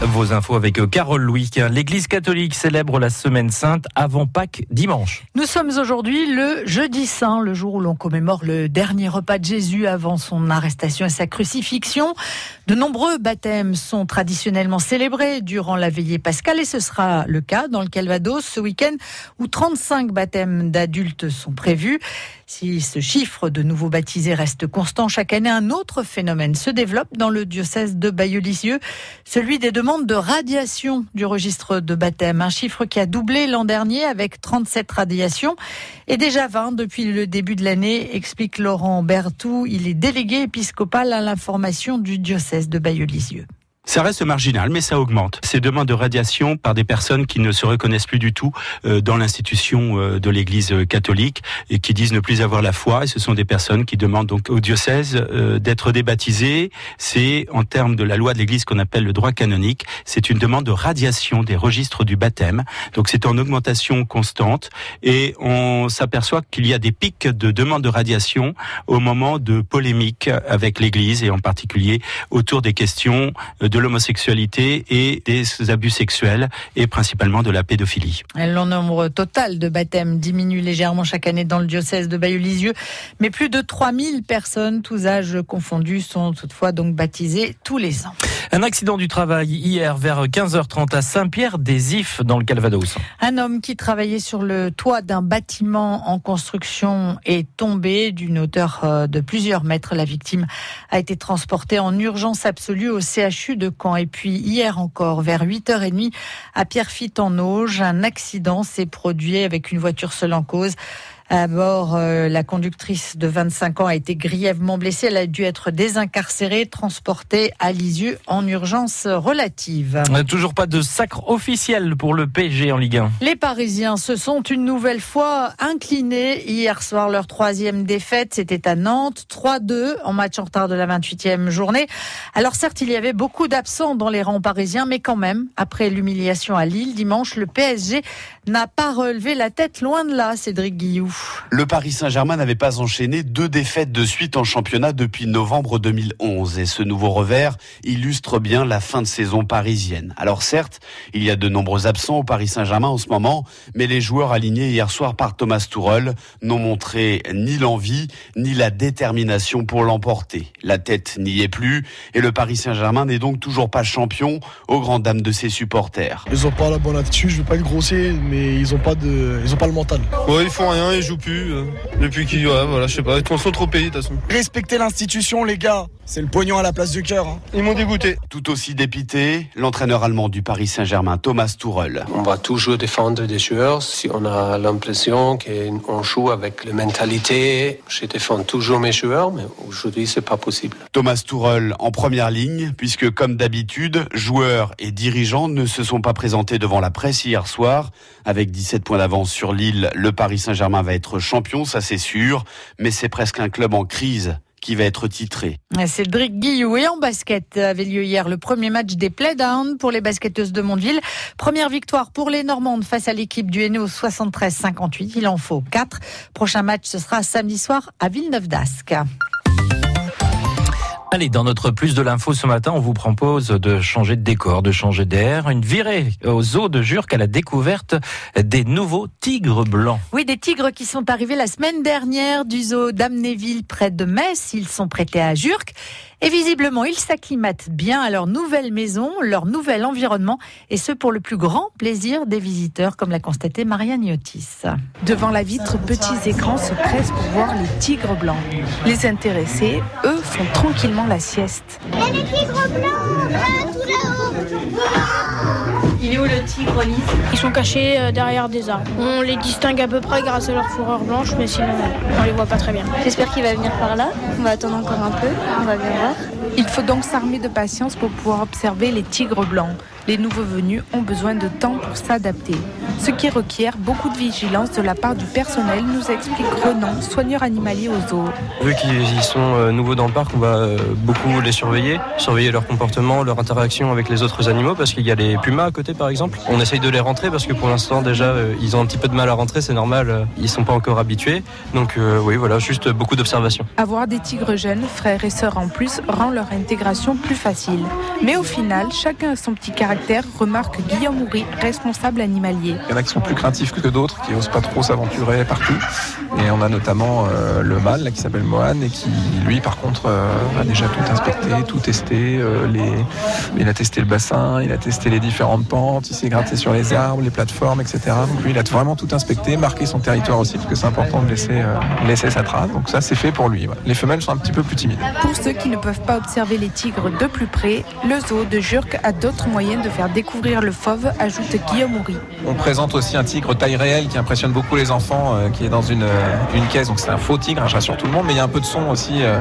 Vos infos avec Carole Louis. L'Église catholique célèbre la Semaine Sainte avant Pâques dimanche. Nous sommes aujourd'hui le jeudi saint, le jour où l'on commémore le dernier repas de Jésus avant son arrestation et sa crucifixion. De nombreux baptêmes sont traditionnellement célébrés durant la veillée pascale et ce sera le cas dans le Calvados ce week-end où 35 baptêmes d'adultes sont prévus. Si ce chiffre de nouveaux baptisés reste constant chaque année, un autre phénomène se développe dans le diocèse de Bayeaux-Lisieux, celui des demandes de radiation du registre de baptême. Un chiffre qui a doublé l'an dernier avec 37 radiations et déjà 20 depuis le début de l'année, explique Laurent Bertou. Il est délégué épiscopal à l'information du diocèse de Bayeaux-Lisieux. Ça reste marginal, mais ça augmente. Ces demandes de radiation par des personnes qui ne se reconnaissent plus du tout euh, dans l'institution euh, de l'Église catholique et qui disent ne plus avoir la foi. Et ce sont des personnes qui demandent donc au diocèse euh, d'être débaptisées. C'est en termes de la loi de l'Église qu'on appelle le droit canonique. C'est une demande de radiation des registres du baptême. Donc c'est en augmentation constante et on s'aperçoit qu'il y a des pics de demandes de radiation au moment de polémiques avec l'Église et en particulier autour des questions de de l'homosexualité et des abus sexuels et principalement de la pédophilie. Le nombre total de baptêmes diminue légèrement chaque année dans le diocèse de Bayeux-Lisieux, mais plus de 3000 personnes, tous âges confondus, sont toutefois donc baptisées tous les ans. Un accident du travail hier vers 15h30 à Saint-Pierre-des-Ifs dans le Calvados. Un homme qui travaillait sur le toit d'un bâtiment en construction est tombé d'une hauteur euh, de plusieurs mètres. La victime a été transportée en urgence absolue au CHU de et puis hier encore, vers 8h30, à Pierrefitte en Auge, un accident s'est produit avec une voiture seule en cause. À bord, euh, la conductrice de 25 ans a été grièvement blessée. Elle a dû être désincarcérée, transportée à Lisieux en urgence relative. Toujours pas de sacre officiel pour le PSG en Ligue 1. Les Parisiens se sont une nouvelle fois inclinés hier soir. Leur troisième défaite, c'était à Nantes, 3-2 en match en retard de la 28e journée. Alors certes, il y avait beaucoup d'absents dans les rangs parisiens, mais quand même, après l'humiliation à Lille dimanche, le PSG n'a pas relevé la tête loin de là, Cédric Guillou. Le Paris Saint-Germain n'avait pas enchaîné deux défaites de suite en championnat depuis novembre 2011 et ce nouveau revers illustre bien la fin de saison parisienne. Alors certes, il y a de nombreux absents au Paris Saint-Germain en ce moment, mais les joueurs alignés hier soir par Thomas Tuchel n'ont montré ni l'envie ni la détermination pour l'emporter. La tête n'y est plus et le Paris Saint-Germain n'est donc toujours pas champion aux grandes dames de ses supporters. Ils ont pas la bonne attitude, je veux pas être grossier, mais ils ont pas de, ils ont pas le mental. Ouais, ils font rien, joue plus. Euh, depuis qu'il. Ouais, voilà, je sais pas. Ils sont trop payés de toute façon. Respectez l'institution, les gars. C'est le pognon à la place du cœur. Hein. Ils m'ont dégoûté. Tout aussi dépité, l'entraîneur allemand du Paris Saint-Germain, Thomas Tuchel. On va toujours défendre des joueurs. Si on a l'impression qu'on joue avec la mentalité, je défends toujours mes joueurs, mais aujourd'hui, c'est pas possible. Thomas Tuchel en première ligne, puisque comme d'habitude, joueurs et dirigeants ne se sont pas présentés devant la presse hier soir. Avec 17 points d'avance sur Lille, le Paris Saint-Germain va être champion, ça c'est sûr, mais c'est presque un club en crise qui va être titré. Cédric Guillou et en basket avait lieu hier le premier match des Playdowns pour les basketteuses de Mondeville. Première victoire pour les Normandes face à l'équipe du Hainaut 73-58. Il en faut 4. Prochain match ce sera samedi soir à Villeneuve d'Ascq. Allez, dans notre plus de l'info ce matin, on vous propose de changer de décor, de changer d'air, une virée aux zoo de Jurques à la découverte des nouveaux tigres blancs. Oui, des tigres qui sont arrivés la semaine dernière du zoo d'Amnéville près de Metz. Ils sont prêtés à Jurques et visiblement, ils s'acclimatent bien à leur nouvelle maison, leur nouvel environnement, et ce pour le plus grand plaisir des visiteurs, comme l'a constaté Marianne Yotis. Devant la vitre, petits écrans se pressent pour voir les tigres blancs. Les intéressés, eux, font tranquillement la sieste. Il y a les tigres blancs, là, tout là-haut. Il est où le tigre lisse Ils sont cachés euh, derrière des arbres. On les distingue à peu près grâce à leur fourrure blanche, mais sinon on les voit pas très bien. J'espère qu'il va venir par là. On va attendre encore un peu. On va bien voir. Il faut donc s'armer de patience pour pouvoir observer les tigres blancs. Les nouveaux venus ont besoin de temps pour s'adapter. Ce qui requiert beaucoup de vigilance de la part du personnel, nous explique Renan, soigneur animalier au zoo. Vu qu'ils sont euh, nouveaux dans le parc, on va euh, beaucoup les surveiller, surveiller leur comportement, leur interaction avec les autres animaux, parce qu'il y a les pumas à côté par exemple. On essaye de les rentrer parce que pour l'instant déjà euh, ils ont un petit peu de mal à rentrer, c'est normal, ils sont pas encore habitués. Donc oui voilà, juste beaucoup d'observation. Avoir des tigres jeunes, frères et sœurs en plus, rend leur intégration plus facile. Mais au final, chacun a son petit caractère, remarque Guillaume Houry, responsable animalier. Il y en a qui sont plus craintifs que d'autres, qui n'osent pas trop s'aventurer partout. Et on a notamment euh, le mâle là, qui s'appelle Mohan et qui, lui, par contre, euh, a déjà tout inspecté, tout testé. Euh, les... Il a testé le bassin, il a testé les différentes pentes, il s'est gratté sur les arbres, les plateformes, etc. Donc lui, il a vraiment tout inspecté, marqué son territoire aussi, parce que c'est important de laisser, laisser sa trace. Donc ça, c'est fait pour lui. Les femelles sont un petit peu plus timides. Pour ceux qui ne peuvent pas observer les tigres de plus près, le zoo de Jurk a d'autres moyens de faire découvrir le fauve, ajoute Guillaume Houry. On présente aussi un tigre taille réelle qui impressionne beaucoup les enfants, qui est dans une, une caisse. Donc c'est un faux tigre, hein, je rassure tout le monde, mais il y a un peu de son aussi euh,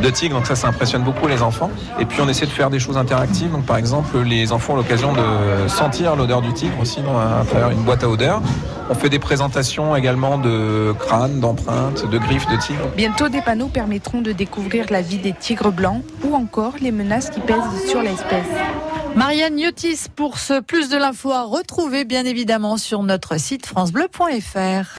de tigre, donc ça, ça impressionne beaucoup les enfants. Et puis on essaie de faire des choses interactives. Donc par exemple, les enfants ont l'occasion de sentir l'odeur du tigre aussi dans, à travers une boîte à odeur. On fait des présentations également de crânes, d'empreintes, de griffes de tigre. Bientôt, des panneaux permettront de découvrir la vie des tigres blancs ou encore les menaces qui pèsent sur l'espèce. Marianne Yotis pour ce plus de l'info à retrouver bien évidemment sur notre site francebleu.fr.